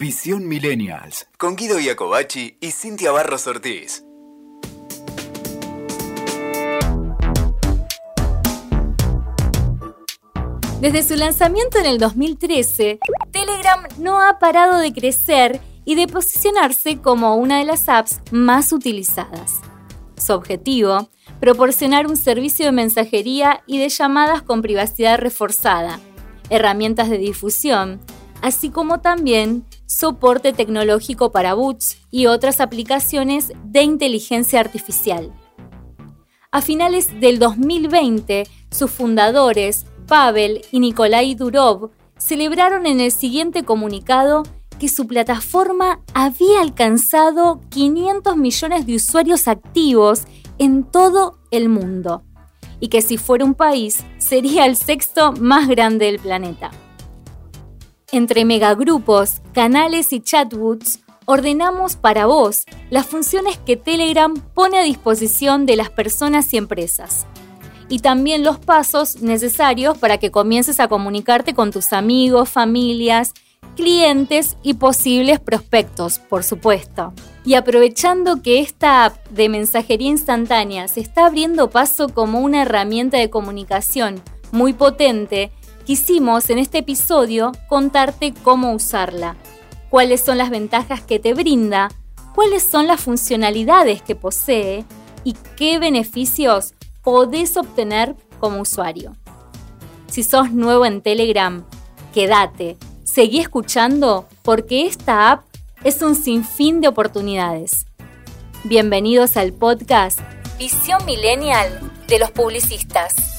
Visión Millennials. Con Guido Iacobacci y Cintia Barros Ortiz. Desde su lanzamiento en el 2013, Telegram no ha parado de crecer y de posicionarse como una de las apps más utilizadas. Su objetivo, proporcionar un servicio de mensajería y de llamadas con privacidad reforzada, herramientas de difusión, así como también soporte tecnológico para bots y otras aplicaciones de inteligencia artificial. A finales del 2020, sus fundadores, Pavel y Nikolai Durov, celebraron en el siguiente comunicado que su plataforma había alcanzado 500 millones de usuarios activos en todo el mundo y que si fuera un país sería el sexto más grande del planeta. Entre megagrupos, canales y chatbots, ordenamos para vos las funciones que Telegram pone a disposición de las personas y empresas. Y también los pasos necesarios para que comiences a comunicarte con tus amigos, familias, clientes y posibles prospectos, por supuesto. Y aprovechando que esta app de mensajería instantánea se está abriendo paso como una herramienta de comunicación muy potente, quisimos en este episodio contarte cómo usarla, cuáles son las ventajas que te brinda, cuáles son las funcionalidades que posee y qué beneficios podés obtener como usuario. Si sos nuevo en Telegram, quédate, seguí escuchando porque esta app es un sinfín de oportunidades. Bienvenidos al podcast Visión Millennial de los publicistas.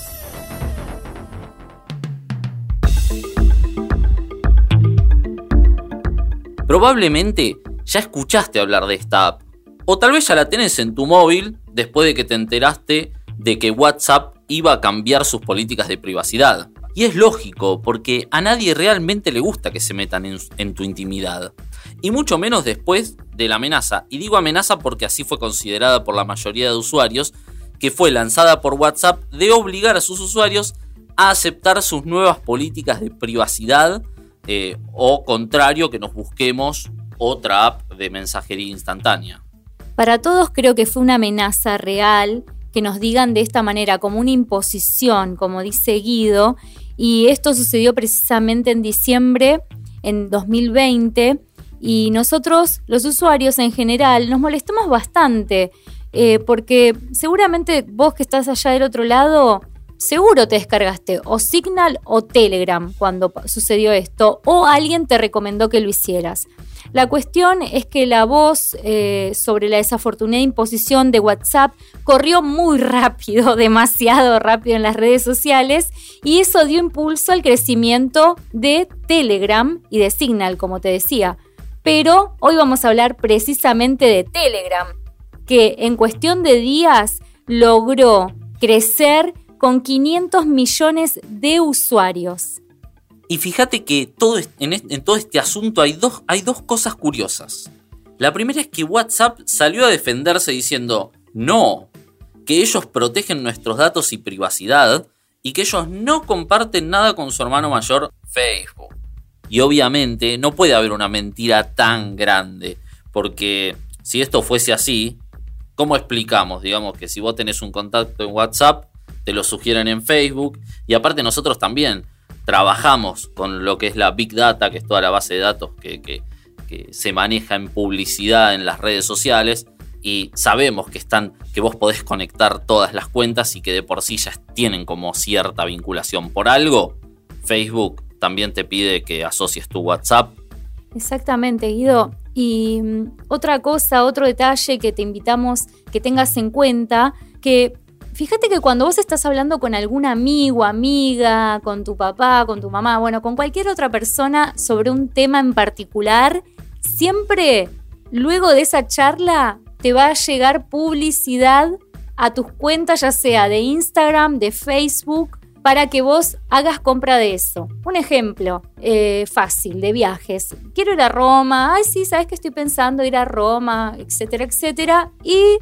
Probablemente ya escuchaste hablar de esta app, o tal vez ya la tenés en tu móvil después de que te enteraste de que WhatsApp iba a cambiar sus políticas de privacidad. Y es lógico, porque a nadie realmente le gusta que se metan en, tu intimidad. Y mucho menos después de la amenaza. Y digo amenaza porque así fue considerada por la mayoría de usuarios, que fue lanzada por WhatsApp de obligar a sus usuarios a aceptar sus nuevas políticas de privacidad eh, o contrario que nos busquemos otra app de mensajería instantánea. Para todos creo que fue una amenaza real que nos digan de esta manera, como una imposición, como dice Guido, y esto sucedió precisamente en diciembre en 2020 y nosotros, los usuarios en general, nos molestamos bastante eh, porque seguramente vos que estás allá del otro lado seguro te descargaste o Signal o Telegram cuando sucedió esto, o alguien te recomendó que lo hicieras. La cuestión es que la voz eh, sobre la desafortunada imposición de WhatsApp corrió muy rápido, demasiado rápido en las redes sociales, y eso dio impulso al crecimiento de Telegram y de Signal, como te decía. Pero hoy vamos a hablar precisamente de Telegram, que en cuestión de días logró crecer con 500 millones de usuarios. Y fíjate que todo, en, todo este asunto hay dos, hay dos cosas curiosas. La primera es que WhatsApp salió a defenderse diciendo, no, que ellos protegen nuestros datos y privacidad y que ellos no comparten nada con su hermano mayor Facebook. Y obviamente no puede haber una mentira tan grande, porque si esto fuese así, ¿cómo explicamos? Digamos que si vos tenés un contacto en WhatsApp, te lo sugieren en Facebook. Y aparte nosotros también trabajamos con lo que es la Big Data, que es toda la base de datos que, se maneja en publicidad en las redes sociales. Y sabemos que están, que vos podés conectar todas las cuentas y que de por sí ya tienen como cierta vinculación. Por algo, Facebook también te pide que asocies tu WhatsApp. Exactamente, Guido. Y mm, otra cosa, otro detalle que te invitamos que tengas en cuenta, que Fíjate que cuando vos estás hablando con algún amigo, amiga, con tu papá, con tu mamá, bueno, con cualquier otra persona sobre un tema en particular, siempre luego de esa charla te va a llegar publicidad a tus cuentas, ya sea de Instagram, de Facebook, para que vos hagas compra de eso. Un ejemplo eh, fácil de viajes. Quiero ir a Roma, ay sí, sabes que estoy pensando ir a Roma, etcétera, etcétera. Y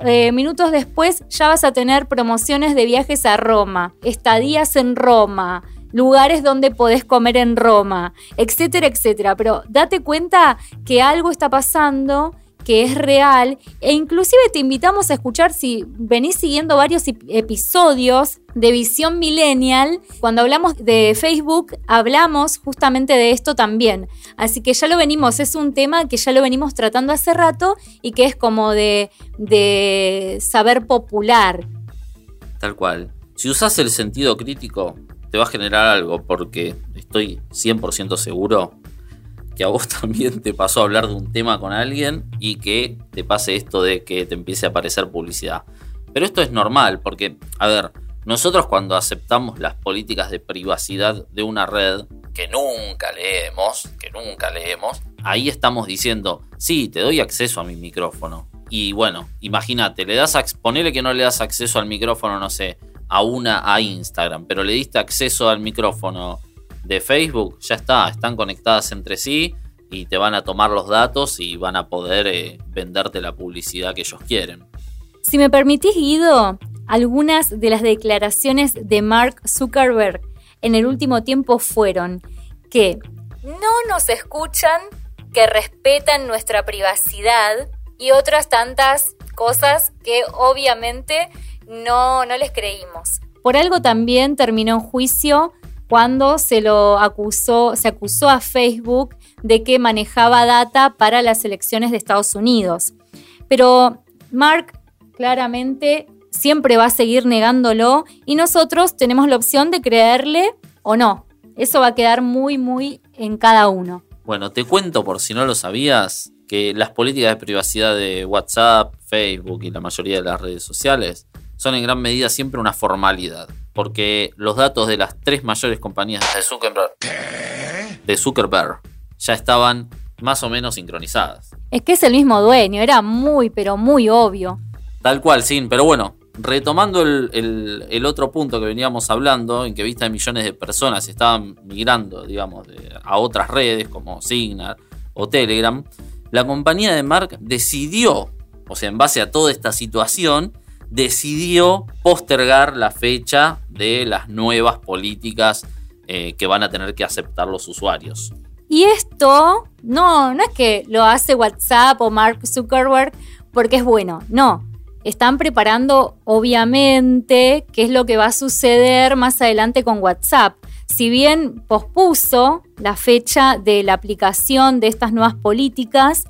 eh, minutos después ya vas a tener promociones de viajes a Roma, estadías en Roma, lugares donde podés comer en Roma, etcétera, etcétera. Pero date cuenta que algo está pasando que es real e inclusive te invitamos a escuchar si venís siguiendo varios episodios de Visión Millennial, cuando hablamos de Facebook hablamos justamente de esto también. Así que ya lo venimos, es un tema que ya lo venimos tratando hace rato y que es como de, de saber popular. Tal cual. Si usas el sentido crítico, te va a generar algo, porque estoy 100% seguro que a vos también te pasó a hablar de un tema con alguien y que te pase esto de que te empiece a aparecer publicidad. Pero esto es normal, porque, a ver, nosotros cuando aceptamos las políticas de privacidad de una red, que nunca leemos, que nunca leemos, ahí estamos diciendo, sí, te doy acceso a mi micrófono. Y bueno, imagínate, le das ponele que no le das acceso al micrófono, no sé, a una a Instagram, pero le diste acceso al micrófono de Facebook, ya está, están conectadas entre sí y te van a tomar los datos y van a poder eh, venderte la publicidad que ellos quieren. Si me permitís, Guido, algunas de las declaraciones de Mark Zuckerberg en el último tiempo fueron que no nos escuchan, que respetan nuestra privacidad y otras tantas cosas que obviamente no, no les creímos. Por algo también terminó en juicio cuando se lo acusó, se acusó a Facebook de que manejaba data para las elecciones de Estados Unidos. Pero Mark claramente siempre va a seguir negándolo y nosotros tenemos la opción de creerle o no. Eso va a quedar muy, muy en cada uno. Bueno, te cuento por si no lo sabías que las políticas de privacidad de WhatsApp, Facebook y la mayoría de las redes sociales son en gran medida siempre una formalidad porque los datos de las tres mayores compañías de Zuckerberg, de Zuckerberg ya estaban más o menos sincronizadas. Es que es el mismo dueño, era muy, pero muy obvio. Tal cual, sí, pero bueno, retomando el, otro punto que veníamos hablando, en que vista de millones de personas estaban migrando, digamos, a otras redes como Signal o Telegram, la compañía de Mark decidió, o sea, en base a toda esta situación, decidió postergar la fecha de las nuevas políticas eh, que van a tener que aceptar los usuarios. Y esto no, no es que lo hace WhatsApp o Mark Zuckerberg porque es bueno, no. Están preparando, obviamente, qué es lo que va a suceder más adelante con WhatsApp. Si bien pospuso la fecha de la aplicación de estas nuevas políticas,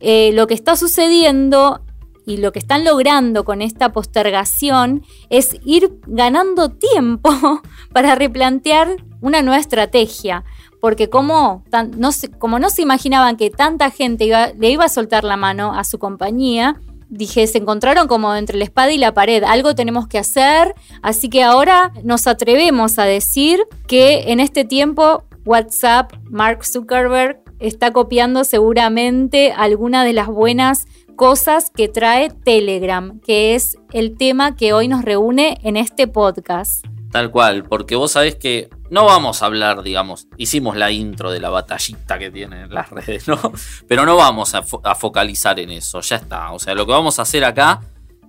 eh, lo que está sucediendo y lo que están logrando con esta postergación es ir ganando tiempo para replantear una nueva estrategia. Porque como, no, se, imaginaban que tanta gente le iba a soltar la mano a su compañía, dije, se encontraron como entre la espada y la pared, algo tenemos que hacer, así que ahora nos atrevemos a decir que en este tiempo WhatsApp, Mark Zuckerberg, está copiando seguramente alguna de las buenas cosas que trae Telegram, que es el tema que hoy nos reúne en este podcast. Tal cual, porque vos sabés que no vamos a hablar, digamos, hicimos la intro de la batallita que tienen las redes, ¿no? Pero no vamos a, focalizar en eso, ya está. O sea, lo que vamos a hacer acá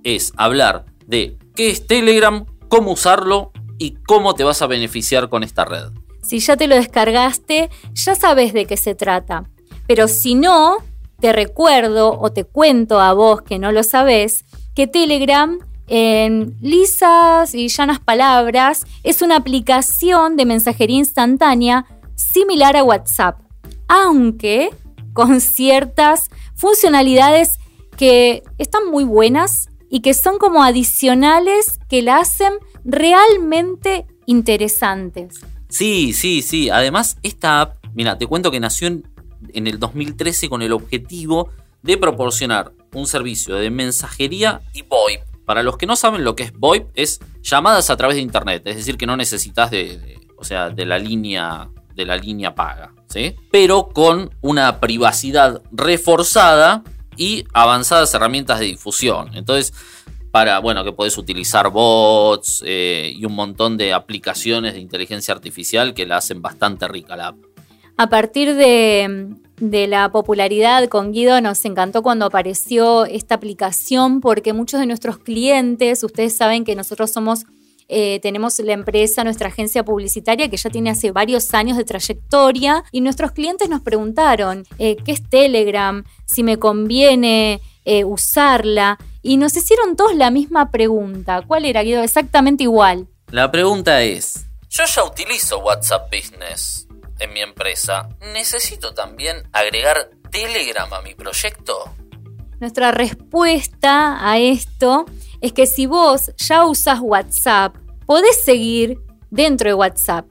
es hablar de qué es Telegram, cómo usarlo y cómo te vas a beneficiar con esta red. Si ya te lo descargaste, ya sabes de qué se trata. Pero si no, te recuerdo o te cuento a vos que no lo sabés, que Telegram en lisas y llanas palabras es una aplicación de mensajería instantánea similar a WhatsApp, aunque con ciertas funcionalidades que están muy buenas y que son como adicionales que la hacen realmente interesantes. Sí, sí, sí. Además, esta app, mira, te cuento que nació en en el 2013 con el objetivo de proporcionar un servicio de mensajería y VoIP. Para los que no saben lo que es VoIP, es llamadas a través de internet, es decir, que no necesitas de, o sea, de la línea de la línea paga, ¿sí? Pero con una privacidad reforzada y avanzadas herramientas de difusión. Entonces, para, bueno, que puedes utilizar bots eh, y un montón de aplicaciones de inteligencia artificial que la hacen bastante rica la app. A partir de, la popularidad con Guido nos encantó cuando apareció esta aplicación porque muchos de nuestros clientes, ustedes saben que nosotros somos eh, tenemos la empresa, nuestra agencia publicitaria que ya tiene hace varios años de trayectoria y nuestros clientes nos preguntaron eh, qué es Telegram, si me conviene eh, usarla y nos hicieron todos la misma pregunta. ¿Cuál era, Guido? Exactamente igual. La pregunta es, yo ya utilizo WhatsApp Business en mi empresa. ¿Necesito también agregar Telegram a mi proyecto? Nuestra respuesta a esto es que si vos ya usas WhatsApp, podés seguir dentro de WhatsApp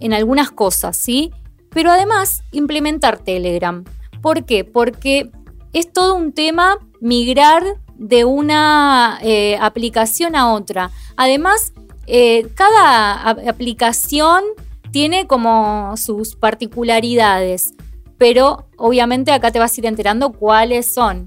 en algunas cosas, ¿sí? Pero además implementar Telegram. ¿Por qué? Porque es todo un tema migrar de una eh, aplicación a otra. Además, eh, cada aplicación tiene como sus particularidades, pero obviamente acá te vas a ir enterando cuáles son.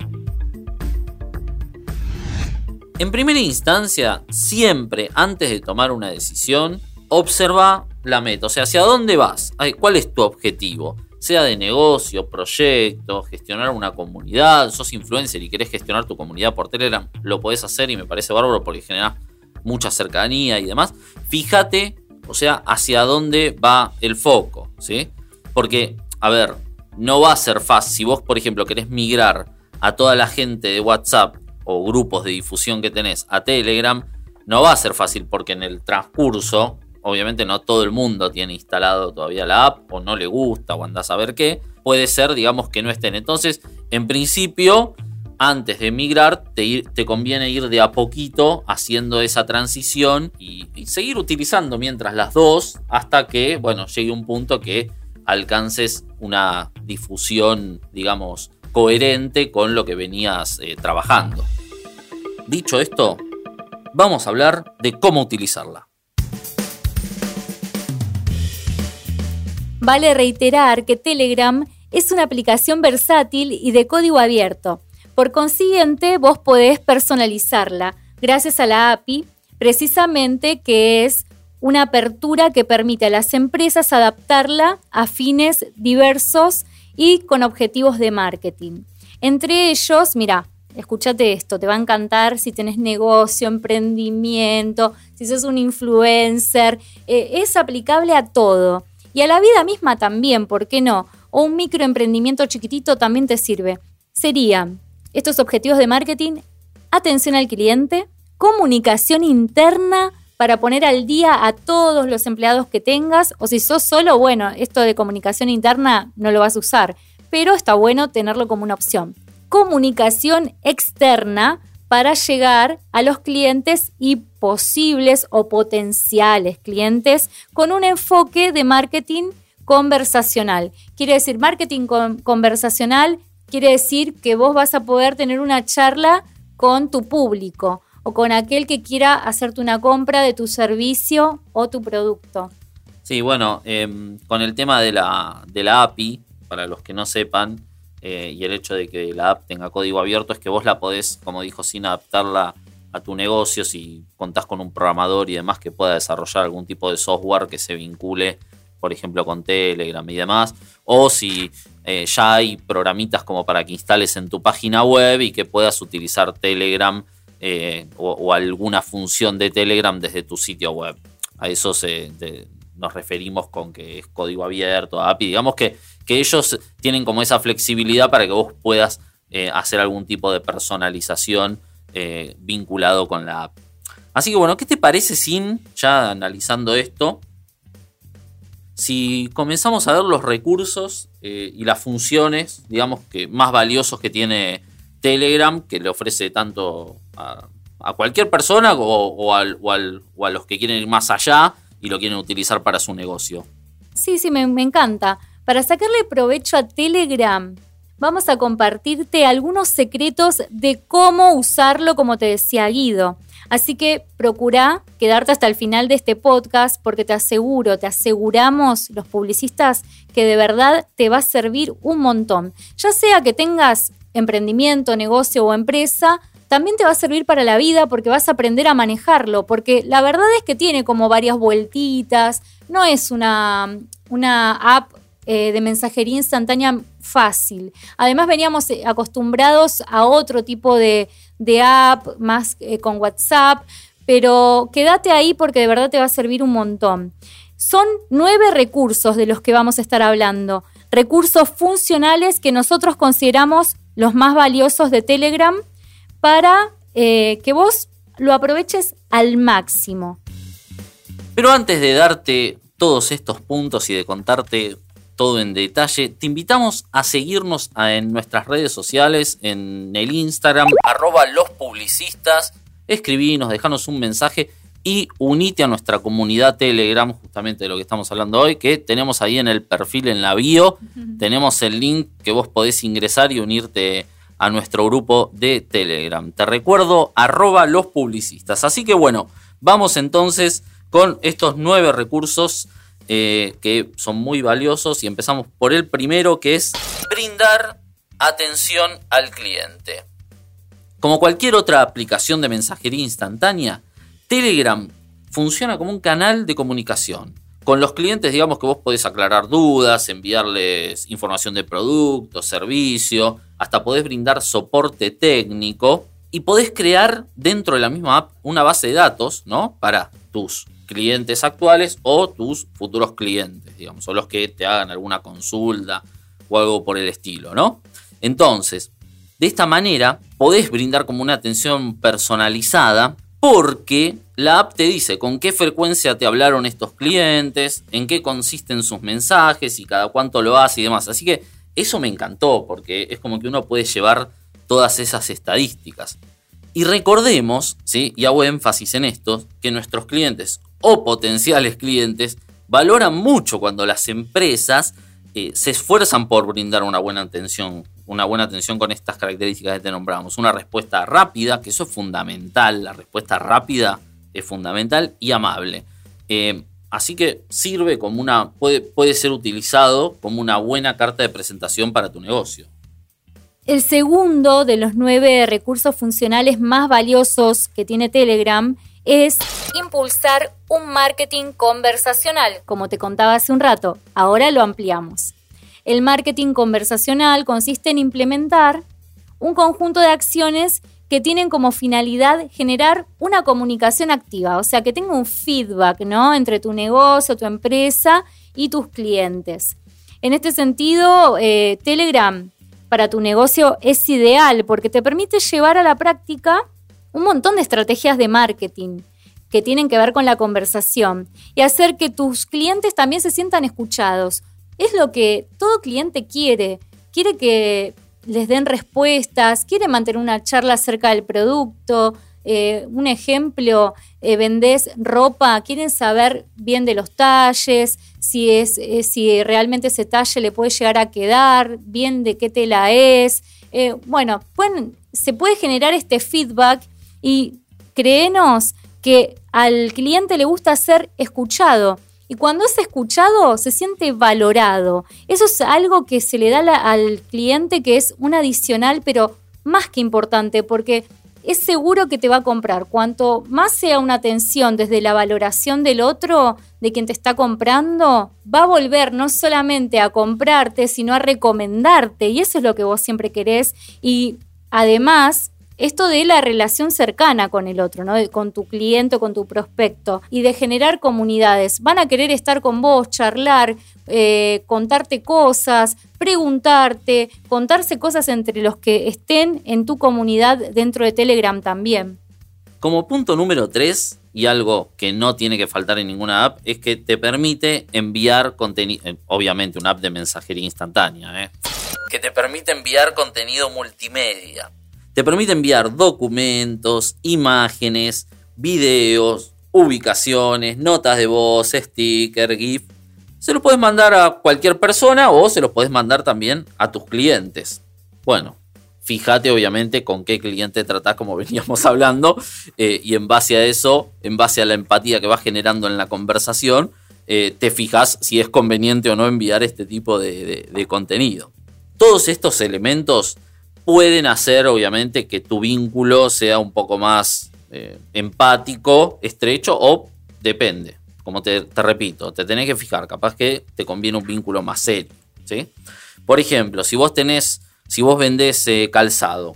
En primera instancia, siempre antes de tomar una decisión, observa la meta, o sea, hacia dónde vas, cuál es tu objetivo, sea de negocio, proyecto, gestionar una comunidad, sos influencer y querés gestionar tu comunidad por Telegram, lo podés hacer y me parece bárbaro porque genera mucha cercanía y demás. Fíjate, o sea, hacia dónde va el foco, ¿sí? Porque, a ver, no va a ser fácil. Si vos, por ejemplo, querés migrar a toda la gente de WhatsApp o grupos de difusión que tenés a Telegram, no va a ser fácil porque en el transcurso, obviamente no todo el mundo tiene instalado todavía la app o no le gusta o andás a ver qué, puede ser, digamos, que no estén. Entonces, en principio, antes de migrar, te, te conviene ir de a poquito haciendo esa transición y, y seguir utilizando mientras las dos hasta que, bueno, llegue un punto que alcances una difusión, digamos, coherente con lo que venías eh, trabajando. Dicho esto, vamos a hablar de cómo utilizarla. Vale reiterar que Telegram es una aplicación versátil y de código abierto. Por consiguiente, vos podés personalizarla gracias a la API, precisamente que es una apertura que permite a las empresas adaptarla a fines diversos y con objetivos de marketing. Entre ellos, mira, escúchate esto, te va a encantar si tenés negocio, emprendimiento, si sos un influencer, eh, es aplicable a todo. Y a la vida misma también, ¿por qué no? O un microemprendimiento chiquitito también te sirve. Serían estos objetivos de marketing, atención al cliente, comunicación interna, para poner al día a todos los empleados que tengas, o si sos solo, bueno, esto de comunicación interna no lo vas a usar, pero está bueno tenerlo como una opción. Comunicación externa para llegar a los clientes y posibles o potenciales clientes con un enfoque de marketing conversacional. Quiere decir, marketing conversacional quiere decir que vos vas a poder tener una charla con tu público o con aquel que quiera hacerte una compra de tu servicio o tu producto. Sí, bueno, em, con el tema de la, de la API, para los que no sepan, eh, y el hecho de que la app tenga código abierto es que vos la podés, como dijo, sin adaptarla a tu negocio, si contás con un programador y demás que pueda desarrollar algún tipo de software que se vincule, por ejemplo, con Telegram y demás, o si eh, ya hay programitas como para que instales en tu página web y que puedas utilizar Telegram eh, o, alguna función de Telegram desde tu sitio web. A eso nos referimos con que es código abierto, API. Digamos que, que ellos tienen como esa flexibilidad para que vos puedas eh, hacer algún tipo de personalización vinculado con la app. Así que bueno, ¿qué te parece sin, ya analizando esto, si comenzamos a ver los recursos y las funciones, digamos que más valiosos que tiene Telegram, que le ofrece tanto a, cualquier persona o, a los que quieren ir más allá y lo quieren utilizar para su negocio. Sí, sí, me encanta. Para sacarle provecho a Telegram, vamos a compartirte algunos secretos de cómo usarlo, como te decía Guido. Así que procura quedarte hasta el final de este podcast porque te aseguro, te aseguramos los publicistas que de verdad te va a servir un montón. Ya sea que tengas emprendimiento, negocio o empresa, también te va a servir para la vida porque vas a aprender a manejarlo, porque la verdad es que tiene como varias vueltitas, no es una, una app eh, de mensajería instantánea fácil. Además veníamos eh, acostumbrados a otro tipo de, app, más eh, con WhatsApp, pero quédate ahí porque de verdad te va a servir un montón. Son nueve recursos de los que vamos a estar hablando, recursos funcionales que nosotros consideramos los más valiosos de Telegram para eh, que vos lo aproveches al máximo. Pero antes de darte todos estos puntos y de contarte todo en detalle, te invitamos a seguirnos en nuestras redes sociales, en el Instagram, arroba los publicistas, escribinos, dejanos un mensaje y unite a nuestra comunidad Telegram, justamente de lo que estamos hablando hoy, que tenemos ahí en el perfil, en la bio, tenemos el link que vos podés ingresar y unirte a nuestro grupo de Telegram. Te recuerdo, arroba los publicistas. Así que bueno, vamos entonces con estos nueve recursos eh, que son muy valiosos y empezamos por el primero que es brindar atención al cliente. Como cualquier otra aplicación de mensajería instantánea, Telegram funciona como un canal de comunicación. Con los clientes, digamos que vos podés aclarar dudas, enviarles información de producto, servicio, hasta podés brindar soporte técnico y podés crear dentro de la misma app una base de datos, ¿no? Para tus clientes actuales o tus futuros clientes, digamos, o los que te hagan alguna consulta o algo por el estilo, ¿no? Entonces, de esta manera podés brindar como una atención personalizada porque la app te dice con qué frecuencia te hablaron estos clientes, en qué consisten sus mensajes y cada cuánto lo hace y demás. Así que eso me encantó porque es como que uno puede llevar todas esas estadísticas. Y recordemos, ¿sí? y hago énfasis en esto, que nuestros clientes o potenciales clientes valoran mucho cuando las empresas eh, se esfuerzan por brindar una buena atención, una buena atención con estas características que te nombramos. Una respuesta rápida, que eso es fundamental, la respuesta rápida es fundamental y amable. Eh, así que sirve como una, puede, puede ser utilizado como una buena carta de presentación para tu negocio. El segundo de los nueve recursos funcionales más valiosos que tiene Telegram es impulsar un marketing conversacional, como te contaba hace un rato. Ahora lo ampliamos. El marketing conversacional consiste en implementar un conjunto de acciones que tienen como finalidad generar una comunicación activa, o sea, que tenga un feedback, ¿no? Entre tu negocio, tu empresa y tus clientes. En este sentido, eh, Telegram para tu negocio es ideal porque te permite llevar a la práctica un montón de estrategias de marketing que tienen que ver con la conversación y hacer que tus clientes también se sientan escuchados. Es lo que todo cliente quiere. Quiere que les den respuestas, quiere mantener una charla acerca del producto. Eh, un ejemplo, eh, vendés ropa, quieren saber bien de los talles, si, es, eh, si realmente ese talle le puede llegar a quedar, bien de qué tela es. bueno, se puede generar este feedback y créenos que al cliente le gusta ser escuchado. Y cuando es escuchado, se siente valorado. Eso es algo que se le da al cliente que es un adicional, pero más que importante, porque es seguro que te va a comprar. Cuanto más sea una atención desde la valoración del otro, de quien te está comprando, va a volver no solamente a comprarte, sino a recomendarte. Y eso es lo que vos siempre querés. Y además, esto de la relación cercana con el otro, ¿no? con tu cliente con tu prospecto y de generar comunidades. Van a querer estar con vos, charlar, eh, contarte cosas, preguntarte, contarse cosas entre los que estén en tu comunidad dentro de Telegram también. Como punto número 3, y algo que no tiene que faltar en ninguna app, es que te permite enviar contenido, eh, obviamente una app de mensajería instantánea, ¿eh? que te permite enviar contenido multimedia te permite enviar documentos, imágenes, videos, ubicaciones, notas de voz, sticker, GIF. Se lo puedes mandar a cualquier persona o se los puedes mandar también a tus clientes. Bueno, fíjate obviamente con qué cliente tratás, como veníamos hablando, eh, y en base a eso, en base a la empatía que vas generando en la conversación, eh, te fijas si es conveniente o no enviar este tipo de contenido. Todos estos elementos pueden hacer, obviamente, que tu vínculo sea un poco más eh, empático, estrecho o depende. Como te, repito, te tenés que fijar, capaz que te conviene un vínculo más serio. ¿sí? Por ejemplo, si vos tenés, si vos vendés eh, calzado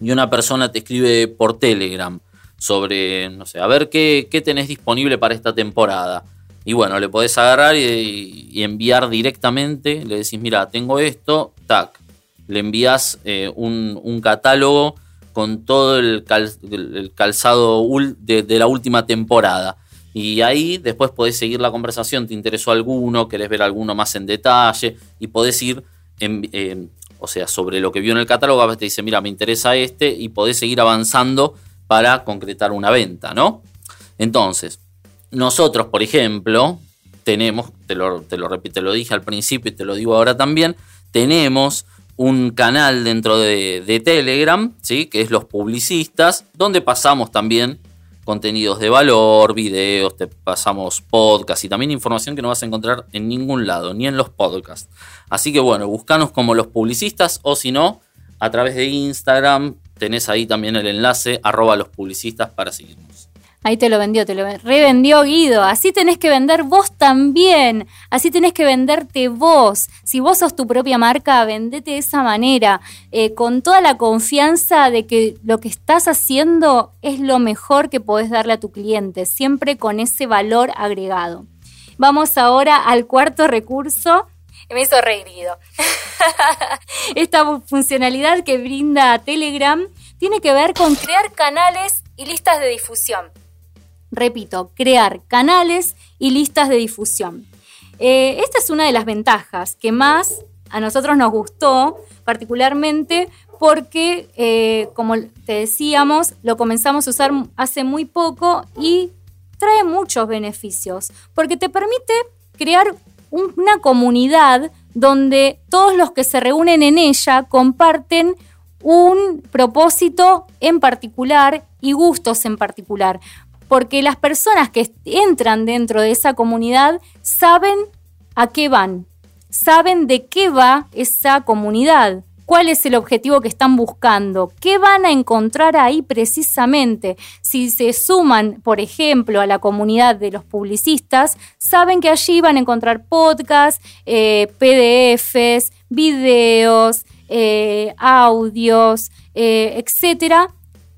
y una persona te escribe por Telegram sobre, no sé, a ver qué, qué tenés disponible para esta temporada. Y bueno, le podés agarrar y, y enviar directamente, le decís, mira, tengo esto, tac, le envías eh, un, un catálogo con todo el, cal- el- calzado de, la última temporada. Y ahí después podés seguir la conversación, te interesó alguno, querés ver alguno más en detalle y podés ir, o sea, sobre lo que vio en el catálogo, a veces te dice, mira, me interesa este y podés seguir avanzando para concretar una venta, ¿no? Entonces, nosotros, por ejemplo, tenemos, te lo, te lo repito, te lo dije al principio y te lo digo ahora también, tenemos un canal dentro de, Telegram, ¿sí? que es los publicistas, donde pasamos también contenidos de valor, videos, te pasamos podcasts y también información que no vas a encontrar en ningún lado, ni en los podcasts. Así que bueno, buscanos como los publicistas o si no, a través de Instagram tenés ahí también el enlace arroba los publicistas para seguirnos. Ahí te lo vendió, te lo revendió Guido. Así tenés que vender vos también. Así tenés que venderte vos. Si vos sos tu propia marca, vendete de esa manera, eh, con toda la confianza de que lo que estás haciendo es lo mejor que podés darle a tu cliente, siempre con ese valor agregado. Vamos ahora al cuarto recurso. Me hizo reír Guido. Esta funcionalidad que brinda Telegram tiene que ver con crear canales y listas de difusión. Repito, crear canales y listas de difusión. Eh, esta es una de las ventajas que más a nosotros nos gustó, particularmente porque, eh, como te decíamos, lo comenzamos a usar hace muy poco y trae muchos beneficios, porque te permite crear un- una comunidad donde todos los que se reúnen en ella comparten un propósito en particular y gustos en particular, porque las personas que entran dentro de esa comunidad saben a qué van, saben de qué va esa comunidad, cuál es el objetivo que están buscando, qué van a encontrar ahí precisamente. Si se suman, por ejemplo, a la comunidad de los publicistas, saben que allí van a encontrar podcasts, eh, PDFs, videos, eh, audios, eh, etcétera,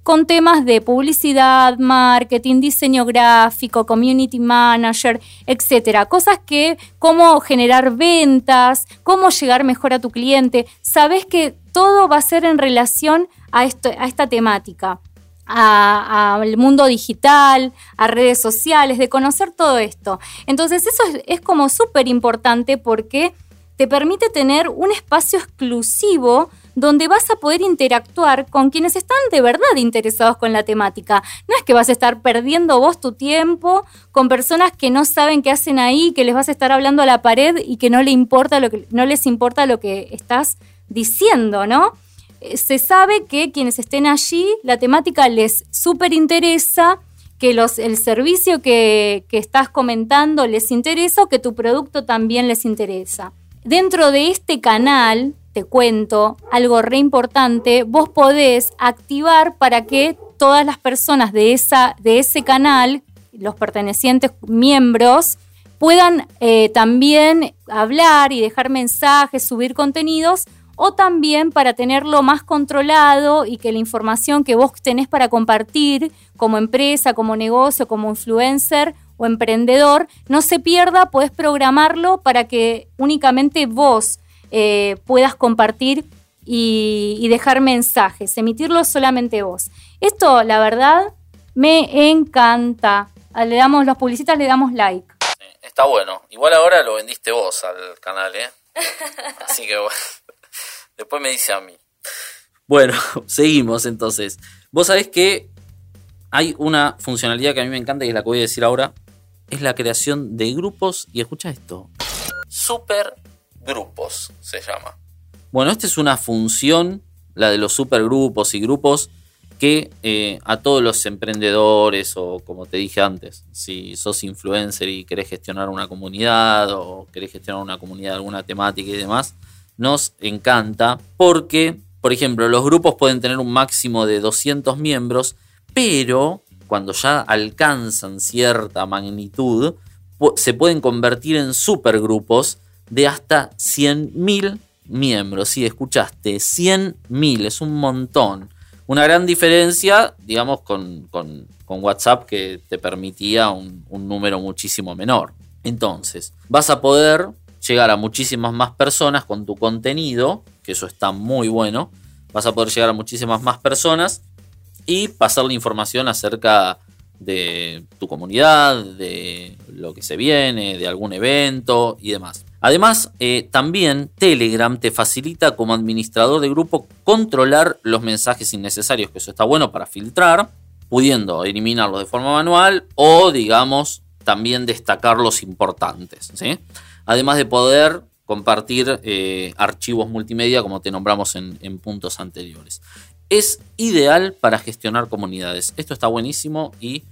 con temas de publicidad, marketing, diseño gráfico, community manager, etcétera. Cosas que, cómo generar ventas, cómo llegar mejor a tu cliente. Sabes que todo va a ser en relación a, esto, a esta temática. al mundo digital, a redes sociales, de conocer todo esto. Entonces eso es, es como súper importante porque te permite tener un espacio exclusivo donde vas a poder interactuar con quienes están de verdad interesados con la temática. No es que vas a estar perdiendo vos tu tiempo con personas que no saben qué hacen ahí, que les vas a estar hablando a la pared y que no, le importa lo que, no les importa lo que estás diciendo, ¿no? Eh, Se sabe que quienes estén allí, la temática les súper interesa, que los, el servicio que, que estás comentando les interesa o que tu producto también les interesa. Dentro de este canal, te cuento algo re importante, vos podés activar para que todas las personas de, esa, de ese canal, los pertenecientes miembros, puedan eh, también hablar y dejar mensajes, subir contenidos, o también para tenerlo más controlado y que la información que vos tenés para compartir como empresa, como negocio, como influencer o emprendedor, no se pierda, podés programarlo para que únicamente vos eh, puedas compartir y, y dejar mensajes, emitirlo solamente vos. Esto, la verdad, me encanta. Le damos, los publicistas le damos like. Está bueno. Igual ahora lo vendiste vos al canal, ¿eh? Así que bueno. Después me dice a mí. Bueno, seguimos entonces. Vos sabés que hay una funcionalidad que a mí me encanta y es la que voy a decir ahora. Es la creación de grupos. Y escucha esto. Super grupos se llama. Bueno, esta es una función, la de los supergrupos y grupos, que eh, a todos los emprendedores o como te dije antes, si sos influencer y querés gestionar una comunidad o querés gestionar una comunidad de alguna temática y demás, nos encanta porque, por ejemplo, los grupos pueden tener un máximo de 200 miembros, pero cuando ya alcanzan cierta magnitud, se pueden convertir en supergrupos de hasta 100.000 miembros. Si escuchaste, 100.000 es un montón. Una gran diferencia, digamos, con, con con WhatsApp que te permitía un, un número muchísimo menor. Entonces, vas a poder llegar a muchísimas más personas con tu contenido, que eso está muy bueno. Vas a poder llegar a muchísimas más personas y pasarle información acerca de tu comunidad, de lo que se viene, de algún evento y demás. Además, eh, también Telegram te facilita como administrador de grupo controlar los mensajes innecesarios, que eso está bueno para filtrar, pudiendo eliminarlos de forma manual o, digamos, también destacar los importantes. Además de poder compartir eh, archivos multimedia, como te nombramos en, en puntos anteriores. Es ideal para gestionar comunidades. Esto está buenísimo y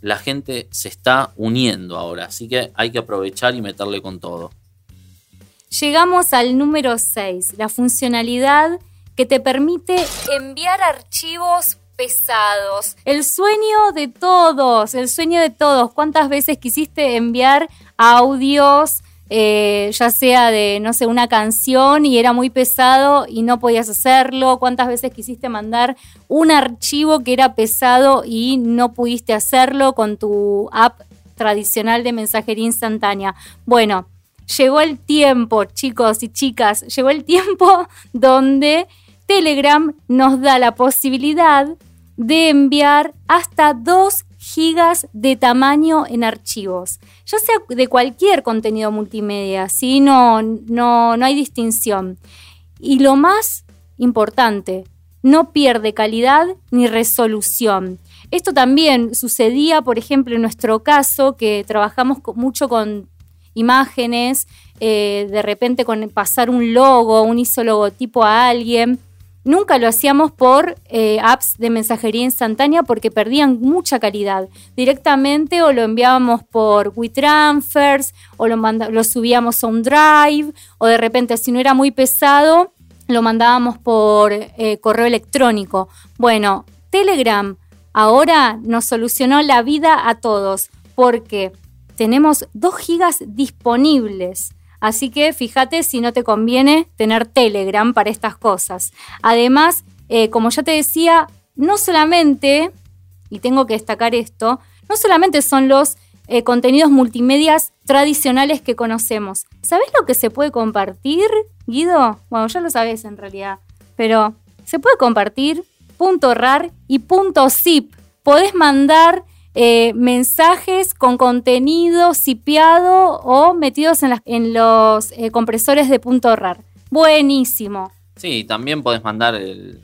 la gente se está uniendo ahora, así que hay que aprovechar y meterle con todo. Llegamos al número 6, la funcionalidad que te permite enviar archivos pesados. El sueño de todos, el sueño de todos. ¿Cuántas veces quisiste enviar audios, eh, ya sea de, no sé, una canción y era muy pesado y no podías hacerlo? ¿Cuántas veces quisiste mandar un archivo que era pesado y no pudiste hacerlo con tu app tradicional de mensajería instantánea? Bueno, llegó el tiempo, chicos y chicas, llegó el tiempo donde Telegram nos da la posibilidad de enviar hasta 2 gigas de tamaño en archivos, ya sea de cualquier contenido multimedia, ¿sí? no, no, no hay distinción. Y lo más importante, no pierde calidad ni resolución. Esto también sucedía, por ejemplo, en nuestro caso, que trabajamos mucho con imágenes, eh, de repente con pasar un logo, un isologotipo a alguien. Nunca lo hacíamos por eh, apps de mensajería instantánea porque perdían mucha calidad. Directamente o lo enviábamos por WeTransfers o lo, subíamos a un Drive o de repente si no era muy pesado lo mandábamos por eh, correo electrónico. Bueno, Telegram ahora nos solucionó la vida a todos porque tenemos 2 gigas disponibles Así que fíjate si no te conviene tener Telegram para estas cosas. Además, eh, como ya te decía, no solamente, y tengo que destacar esto, no solamente son los eh, contenidos multimedias tradicionales que conocemos. ¿Sabes lo que se puede compartir, Guido? Bueno, ya lo sabes en realidad, pero se puede compartir punto .rar y punto .zip. Podés mandar eh, mensajes con contenido sipiado o metidos en, los eh, compresores de punto RAR. Buenísimo. Sí, también podés mandar el,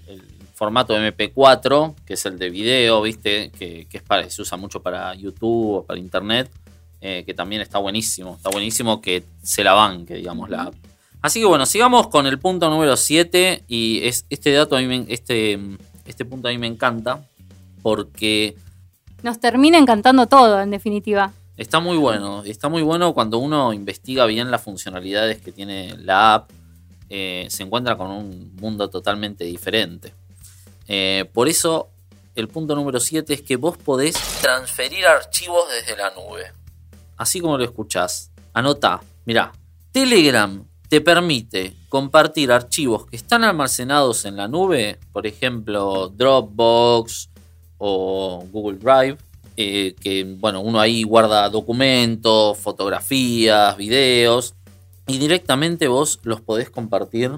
formato MP4, que es el de video, ¿viste? Que, es para, se usa mucho para YouTube o para Internet, eh, que también está buenísimo. Está buenísimo que se la banque, digamos, la app. Así que bueno, sigamos con el punto número 7 y es, este dato a mí este, este punto a mí me encanta porque nos termina encantando todo, en definitiva. Está muy bueno, está muy bueno cuando uno investiga bien las funcionalidades que tiene la app, eh, se encuentra con un mundo totalmente diferente. Eh, por eso, el punto número 7 es que vos podés transferir archivos desde la nube. Así como lo escuchás. Anota, mirá, Telegram te permite compartir archivos que están almacenados en la nube, por ejemplo, Dropbox, o Google Drive, eh, que bueno, uno ahí guarda documentos, fotografías, videos, y directamente vos los podés compartir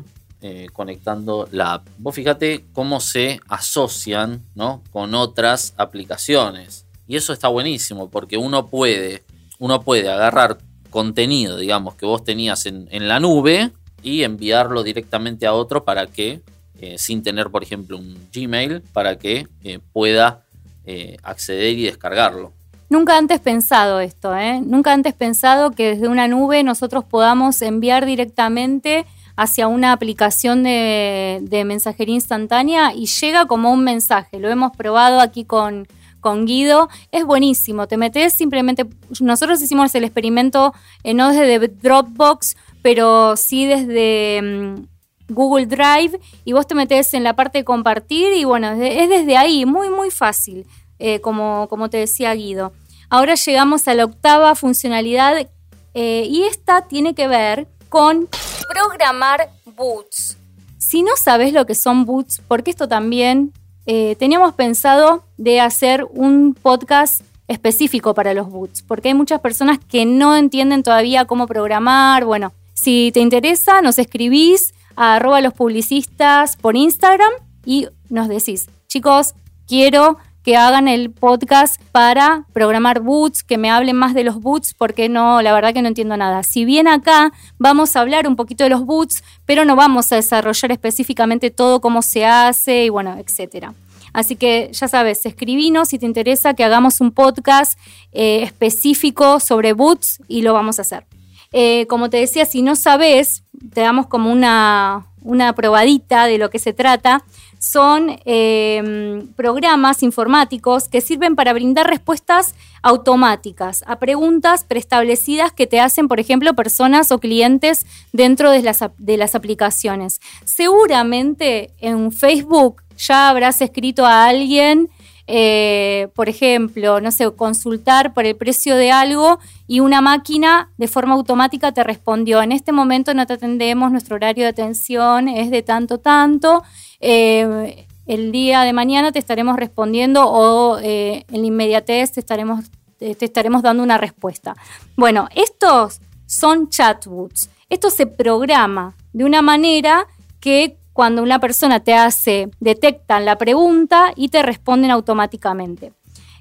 eh, conectando la app. Vos fíjate cómo se asocian ¿no? con otras aplicaciones. Y eso está buenísimo porque uno puede, uno puede agarrar contenido, digamos, que vos tenías en, la nube y enviarlo directamente a otro para que eh, sin tener, por ejemplo, un Gmail para que eh, pueda eh, acceder y descargarlo. Nunca antes pensado esto, ¿eh? Nunca antes pensado que desde una nube nosotros podamos enviar directamente hacia una aplicación de, mensajería instantánea y llega como un mensaje. Lo hemos probado aquí con, con Guido. Es buenísimo. Te metes simplemente. Nosotros hicimos el experimento no desde Dropbox, pero sí desde. Google Drive y vos te metes en la parte de compartir y bueno, es desde ahí, muy muy fácil, eh, como, como te decía Guido. Ahora llegamos a la octava funcionalidad eh, y esta tiene que ver con programar boots. Si no sabes lo que son boots, porque esto también eh, teníamos pensado de hacer un podcast específico para los boots, porque hay muchas personas que no entienden todavía cómo programar. Bueno, si te interesa, nos escribís a arroba los publicistas por Instagram y nos decís, chicos, quiero que hagan el podcast para programar boots, que me hablen más de los boots, porque no, la verdad que no entiendo nada. Si bien acá vamos a hablar un poquito de los boots, pero no vamos a desarrollar específicamente todo cómo se hace y bueno, etcétera. Así que ya sabes, escribinos si te interesa que hagamos un podcast eh, específico sobre boots y lo vamos a hacer. Eh, como te decía, si no sabes, te damos como una, una probadita de lo que se trata son em, programas informáticos que sirven para brindar respuestas automáticas a preguntas preestablecidas que te hacen, por ejemplo, personas o clientes dentro de las, de las aplicaciones. Seguramente en Facebook ya habrás escrito a alguien eh, por ejemplo, no sé, consultar por el precio de algo y una máquina de forma automática te respondió, en este momento no te atendemos, nuestro horario de atención es de tanto, tanto, eh, el día de mañana te estaremos respondiendo o eh, en la inmediatez te estaremos, te estaremos dando una respuesta. Bueno, estos son chatbots. Esto se programa de una manera que cuando una persona te hace, detectan la pregunta y te responden automáticamente.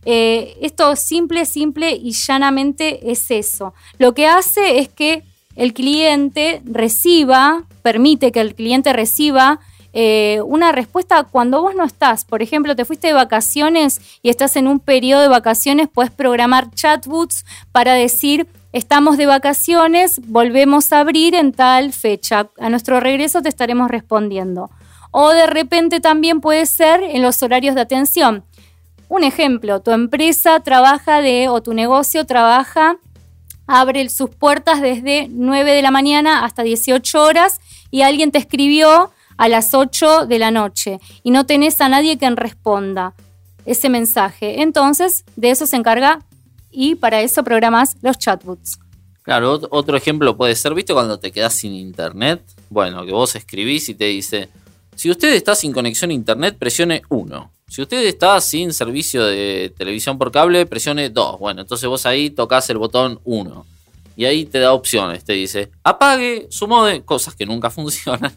Eh, esto simple, simple y llanamente es eso. Lo que hace es que el cliente reciba, permite que el cliente reciba eh, una respuesta cuando vos no estás. Por ejemplo, te fuiste de vacaciones y estás en un periodo de vacaciones, puedes programar chatbots para decir, estamos de vacaciones, volvemos a abrir en tal fecha. A nuestro regreso te estaremos respondiendo. O de repente también puede ser en los horarios de atención. Un ejemplo, tu empresa trabaja de, o tu negocio trabaja, abre sus puertas desde 9 de la mañana hasta 18 horas y alguien te escribió a las 8 de la noche y no tenés a nadie que responda ese mensaje. Entonces, de eso se encarga y para eso programas los chatbots. Claro, otro ejemplo puede ser, ¿viste cuando te quedas sin internet? Bueno, que vos escribís y te dice, si usted está sin conexión a internet, presione 1. Si usted está sin servicio de televisión por cable, presione 2. Bueno, entonces vos ahí tocas el botón 1 y ahí te da opciones. Te dice, apague su modem, cosas que nunca funcionan.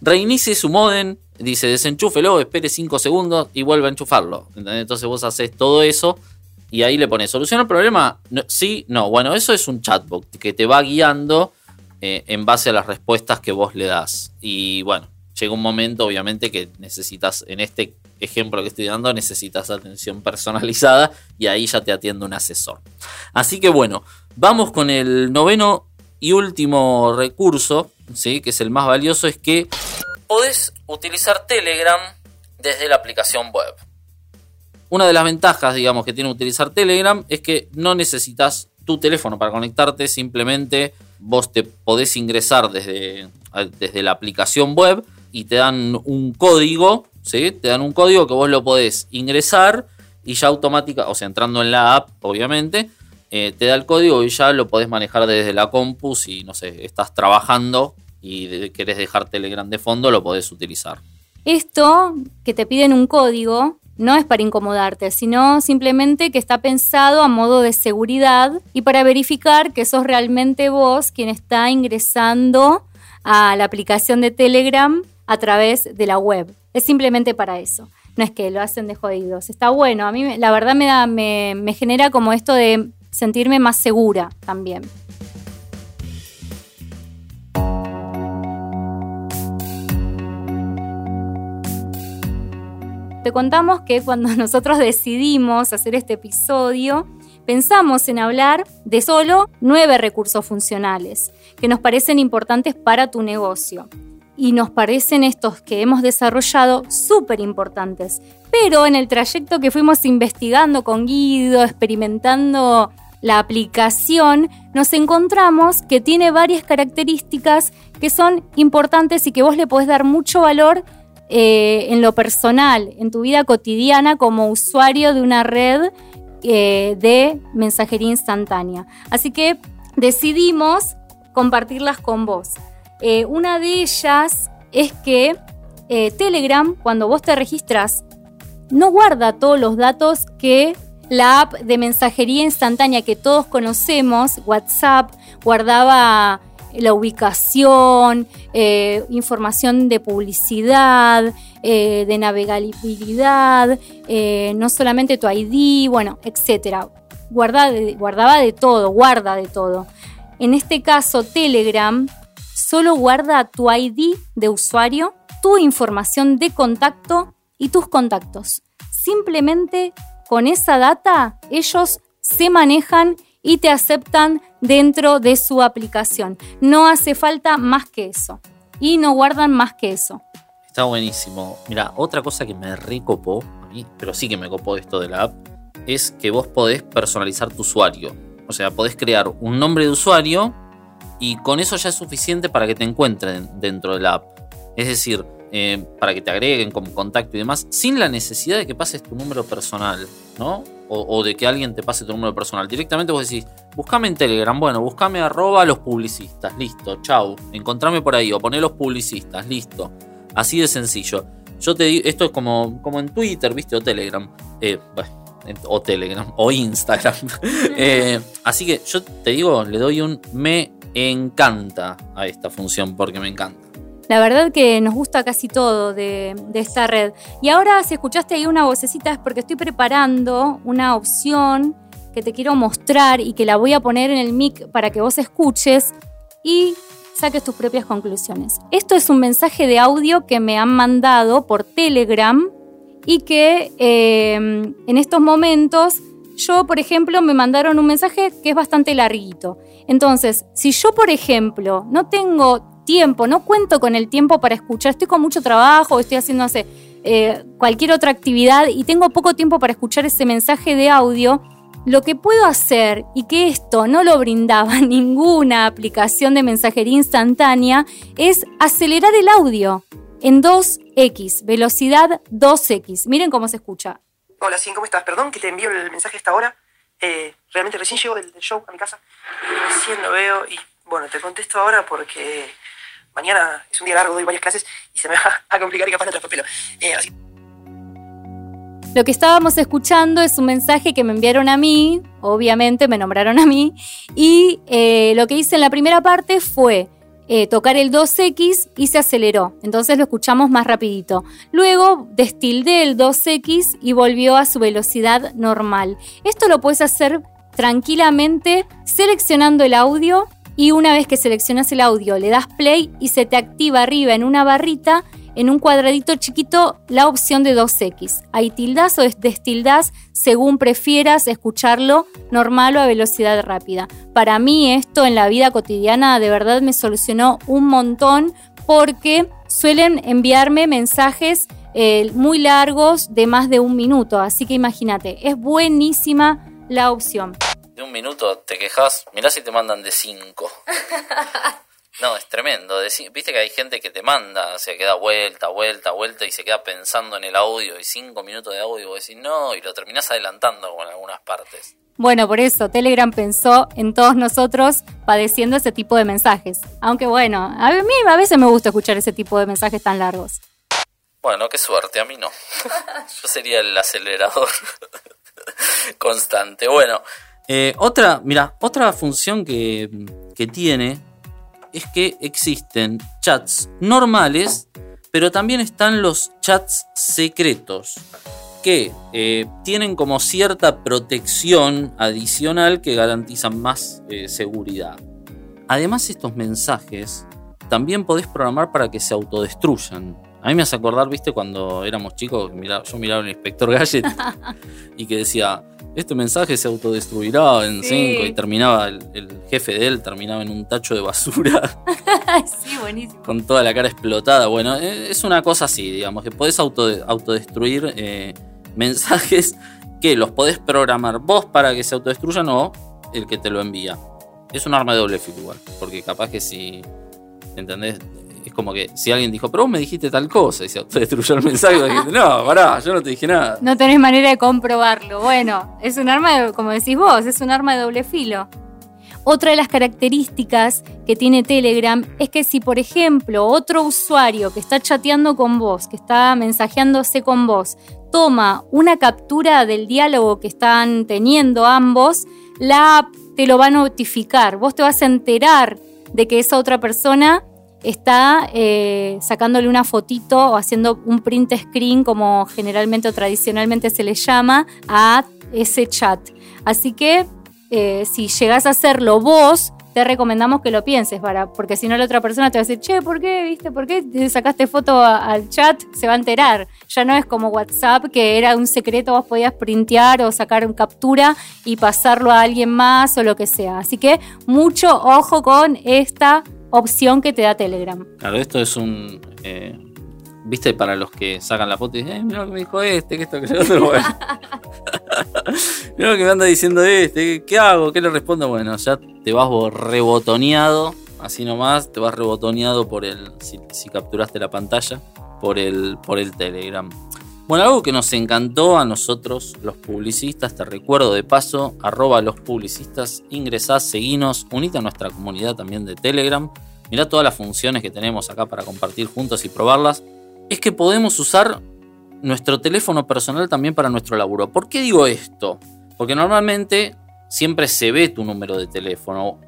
reinicie su modem, dice, desenchúfelo, espere 5 segundos y vuelve a enchufarlo. Entonces vos haces todo eso y ahí le pones, ¿soluciona el problema? sí, no. Bueno, eso es un chatbot que te va guiando eh, en base a las respuestas que vos le das. Y bueno, llega un momento, obviamente, que necesitas, en este ejemplo que estoy dando, necesitas atención personalizada y ahí ya te atiende un asesor. Así que bueno, Vamos con el noveno y último recurso, ¿sí? que es el más valioso, es que podés utilizar Telegram desde la aplicación web. Una de las ventajas, digamos, que tiene utilizar Telegram es que no necesitas tu teléfono para conectarte, simplemente vos te podés ingresar desde, desde la aplicación web y te dan un código, ¿sí? Te dan un código que vos lo podés ingresar y ya automática, o sea, entrando en la app, obviamente, eh, te da el código y ya lo podés manejar desde la compu. Si, no sé, estás trabajando y querés dejar Telegram de fondo, lo podés utilizar. Esto que te piden un código no es para incomodarte, sino simplemente que está pensado a modo de seguridad y para verificar que sos realmente vos quien está ingresando a la aplicación de Telegram a través de la web. Es simplemente para eso. No es que lo hacen de jodidos. Está bueno. A mí la verdad me da, me, me genera como esto de sentirme más segura también. Te contamos que cuando nosotros decidimos hacer este episodio, pensamos en hablar de solo nueve recursos funcionales que nos parecen importantes para tu negocio y nos parecen estos que hemos desarrollado súper importantes. Pero en el trayecto que fuimos investigando con Guido, experimentando la aplicación, nos encontramos que tiene varias características que son importantes y que vos le podés dar mucho valor eh, en lo personal, en tu vida cotidiana como usuario de una red eh, de mensajería instantánea. Así que decidimos compartirlas con vos. Eh, una de ellas es que Telegram, cuando vos te registras, no guarda todos los datos que la app de mensajería instantánea que todos conocemos, WhatsApp, guardaba la ubicación, eh, información de publicidad, eh, de navegabilidad, eh, no solamente tu ID, bueno, etcétera. Guarda guardaba de todo, guarda de todo. En este caso, Telegram solo guarda tu ID de usuario, tu información de contacto y tus contactos. Simplemente con esa data ellos se manejan y te aceptan dentro de su aplicación. No hace falta más que eso. Y no guardan más que eso. Está buenísimo. Mira, otra cosa que me recopó a mí, pero sí que me copó esto de la app, es que vos podés personalizar tu usuario. O sea, podés crear un nombre de usuario y con eso ya es suficiente para que te encuentren dentro de la app. Es decir, eh, para que te agreguen como contacto y demás, sin la necesidad de que pases tu número personal, ¿no? O, de que alguien te pase tu número personal. Directamente vos decís, buscame en Telegram, bueno, buscame arroba los publicistas, listo, chau. Encontrame por ahí, o poné los publicistas, listo. Así de sencillo. Yo te digo, esto es como, como en Twitter, ¿viste? O Telegram. Eh, o Telegram, o Instagram. Eh, así que yo te digo, le doy un me encanta a esta función porque me encanta. La verdad que nos gusta casi todo de, esta red. Y ahora si escuchaste ahí una vocecita es porque estoy preparando una opción que te quiero mostrar y que la voy a poner en el mic para que vos escuches y saques tus propias conclusiones. Esto es un mensaje de audio que me han mandado por Telegram y que eh, en estos momentos yo, por ejemplo, me mandaron un mensaje que es bastante larguito. Entonces, si yo, por ejemplo, no tengo tiempo, no cuento con el tiempo para escuchar, estoy con mucho trabajo, estoy haciendo, eh, cualquier otra actividad y tengo poco tiempo para escuchar ese mensaje de audio, lo que puedo hacer, y que esto no lo brindaba ninguna aplicación de mensajería instantánea, es acelerar el audio en 2x, velocidad 2x. Miren cómo se escucha. Hola, sí, ¿cómo estás? Perdón que te envío el mensaje a esta hora. Eh, realmente recién llego del, show a mi casa recién lo veo y bueno, te contesto ahora porque mañana es un día largo, doy varias clases y se me va a complicar y capaz no traspapelo. Eh, así. Lo que estábamos escuchando es un mensaje que me enviaron a mí, obviamente me nombraron a mí, y eh, lo que hice en la primera parte fue eh, tocar el 2X y se aceleró, entonces lo escuchamos más rapidito. Luego destildé el 2X y volvió a su velocidad normal. Esto lo puedes hacer tranquilamente seleccionando el audio y una vez que seleccionas el audio le das play y se te activa arriba en una barrita, en un cuadradito chiquito, la opción de 2X. Ahí tildas o destildas según prefieras escucharlo normal o a velocidad rápida. Para mí esto en la vida cotidiana de verdad me solucionó un montón porque suelen enviarme mensajes eh, muy largos de más de un minuto. Así que imagínate, es buenísima la opción de un minuto te quejas, mirá si te mandan de cinco. No, es tremendo. Viste que hay gente que te manda, se queda vuelta, vuelta, vuelta y se queda pensando en el audio y cinco minutos de audio y vos decís no y lo terminás adelantando con algunas partes. Bueno, por eso Telegram pensó en todos nosotros padeciendo ese tipo de mensajes. Aunque bueno, a mí a veces me gusta escuchar ese tipo de mensajes tan largos. Bueno, qué suerte, a mí no. Yo sería el acelerador constante. Bueno, eh, otra, mira, otra función que, tiene es que existen chats normales, pero también están los chats secretos, que eh, tienen como cierta protección adicional que garantizan más eh, seguridad. Además, estos mensajes también podés programar para que se autodestruyan. A mí me hace acordar, viste, cuando éramos chicos, yo miraba al inspector Gadget y que decía, este mensaje se autodestruirá en 5 y terminaba, el, jefe de él terminaba en un tacho de basura. sí, buenísimo. Con toda la cara explotada. Bueno, e, es una cosa así, digamos, que podés autodestruir eh, mensajes que los podés programar vos para que se autodestruyan o el que te lo envía. Es un arma de doble filo igual, porque capaz que si, ¿entendés? Es como que si alguien dijo, pero vos me dijiste tal cosa, y se destruyó el mensaje, dijiste, no, pará, yo no te dije nada. No tenés manera de comprobarlo. Bueno, es un arma, como decís vos, es un arma de doble filo. Otra de las características que tiene Telegram es que si, por ejemplo, otro usuario que está chateando con vos, que está mensajeándose con vos, toma una captura del diálogo que están teniendo ambos, la app te lo va a notificar. Vos te vas a enterar de que esa otra persona está eh, sacándole una fotito o haciendo un print screen, como generalmente o tradicionalmente se le llama, a ese chat. Así que eh, si llegas a hacerlo vos, te recomendamos que lo pienses, para, porque si no la otra persona te va a decir, che, ¿por qué? ¿Viste? ¿Por qué sacaste foto al chat? Se va a enterar. Ya no es como WhatsApp, que era un secreto, vos podías printear o sacar una captura y pasarlo a alguien más o lo que sea. Así que mucho ojo con esta opción que te da Telegram. Claro, esto es un... Eh, ¿Viste? Para los que sacan la foto y dicen, eh, mira lo que me dijo este, que esto, que lo otro. Bueno. mira lo que me anda diciendo este, ¿qué hago? ¿Qué le respondo? Bueno, ya te vas rebotoneado, así nomás, te vas rebotoneado por el, si, capturaste la pantalla, por el, por el Telegram. Bueno, algo que nos encantó a nosotros, los publicistas, te recuerdo de paso, arroba los publicistas, ingresás, seguinos, unite a nuestra comunidad también de Telegram, mirá todas las funciones que tenemos acá para compartir juntos y probarlas es que podemos usar nuestro teléfono personal también para nuestro laburo. ¿Por qué digo esto? Porque normalmente siempre se ve tu número de teléfono.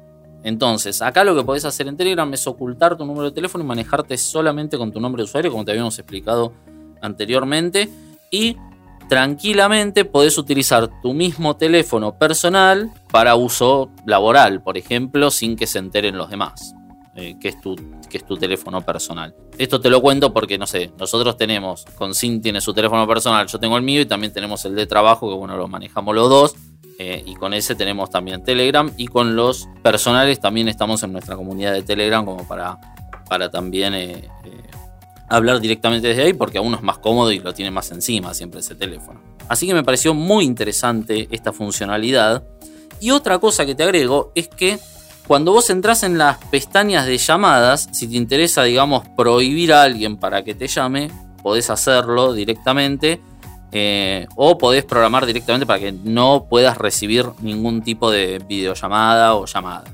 Entonces, acá lo que podés hacer en Telegram es ocultar tu número de teléfono y manejarte solamente con tu nombre de usuario, como te habíamos explicado anteriormente. Y tranquilamente podés utilizar tu mismo teléfono personal para uso laboral, por ejemplo, sin que se enteren los demás. Eh, que, es tu, que es tu teléfono personal. Esto te lo cuento porque, no sé, nosotros tenemos, con Sin tiene su teléfono personal, yo tengo el mío y también tenemos el de trabajo, que bueno, lo manejamos los dos. Eh, y con ese tenemos también Telegram y con los personales también estamos en nuestra comunidad de Telegram como para, para también eh, hablar directamente desde ahí porque a uno es más cómodo y lo tiene más encima siempre ese teléfono. Así que me pareció muy interesante esta funcionalidad. Y otra cosa que te agrego es que cuando vos entras en las pestañas de llamadas, si te interesa, digamos, prohibir a alguien para que te llame, podés hacerlo directamente. Eh, o podés programar directamente para que no puedas recibir ningún tipo de videollamada o llamada.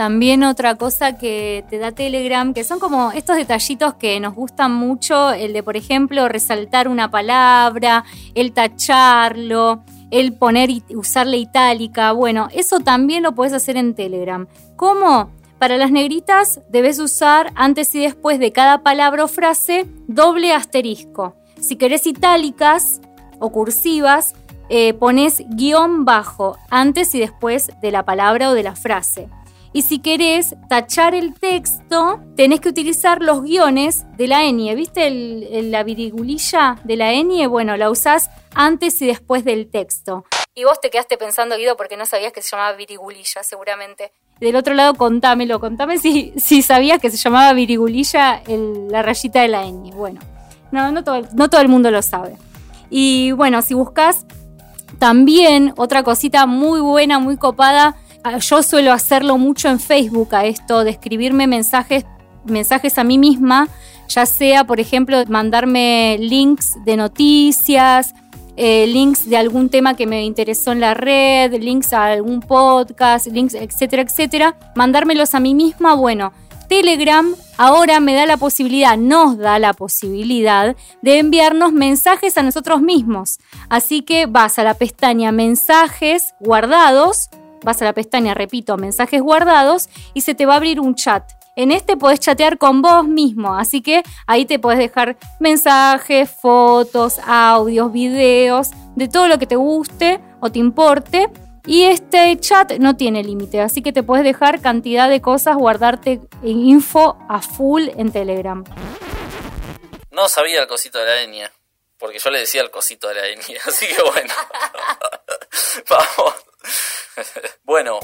También otra cosa que te da Telegram, que son como estos detallitos que nos gustan mucho, el de, por ejemplo, resaltar una palabra, el tacharlo, el poner y usarle itálica. Bueno, eso también lo puedes hacer en Telegram. ¿Cómo? Para las negritas debes usar antes y después de cada palabra o frase doble asterisco. Si querés itálicas o cursivas, eh, pones guion bajo antes y después de la palabra o de la frase. Y si querés tachar el texto, tenés que utilizar los guiones de la ñ. ¿Viste la virigulilla de la ñ? Bueno, la usás antes y después del texto. Y vos te quedaste pensando, Guido, porque no sabías que se llamaba virigulilla, seguramente. Del otro lado, contámelo, contame si, si sabías que se llamaba virigulilla la rayita de la ñ. Bueno, no, no todo, no todo el mundo lo sabe. Y bueno, si buscas también otra cosita muy buena, muy copada, yo suelo hacerlo mucho en Facebook a esto de escribirme mensajes, mensajes a mí misma, ya sea, por ejemplo, mandarme links de noticias, eh, links de algún tema que me interesó en la red, links a algún podcast, links, etcétera, etcétera, mandármelos a mí misma, bueno. Telegram ahora me da la posibilidad, nos da la posibilidad de enviarnos mensajes a nosotros mismos. Así que vas a la pestaña mensajes guardados vas a la pestaña, repito, mensajes guardados y se te va a abrir un chat. En este podés chatear con vos mismo, así que ahí te podés dejar mensajes, fotos, audios, videos, de todo lo que te guste o te importe. Y este chat no tiene límite, así que te puedes dejar cantidad de cosas, guardarte info a full en Telegram. No sabía el cosito de la etnia, porque yo le decía el cosito de la etnia, así que bueno. Vamos. bueno.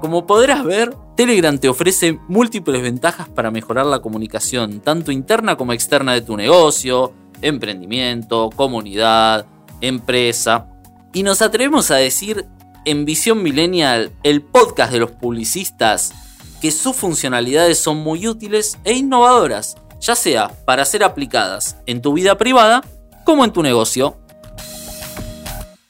Como podrás ver, Telegram te ofrece múltiples ventajas para mejorar la comunicación, tanto interna como externa de tu negocio, emprendimiento, comunidad, empresa. Y nos atrevemos a decir en Visión Millennial, el podcast de los publicistas, que sus funcionalidades son muy útiles e innovadoras, ya sea para ser aplicadas en tu vida privada como en tu negocio.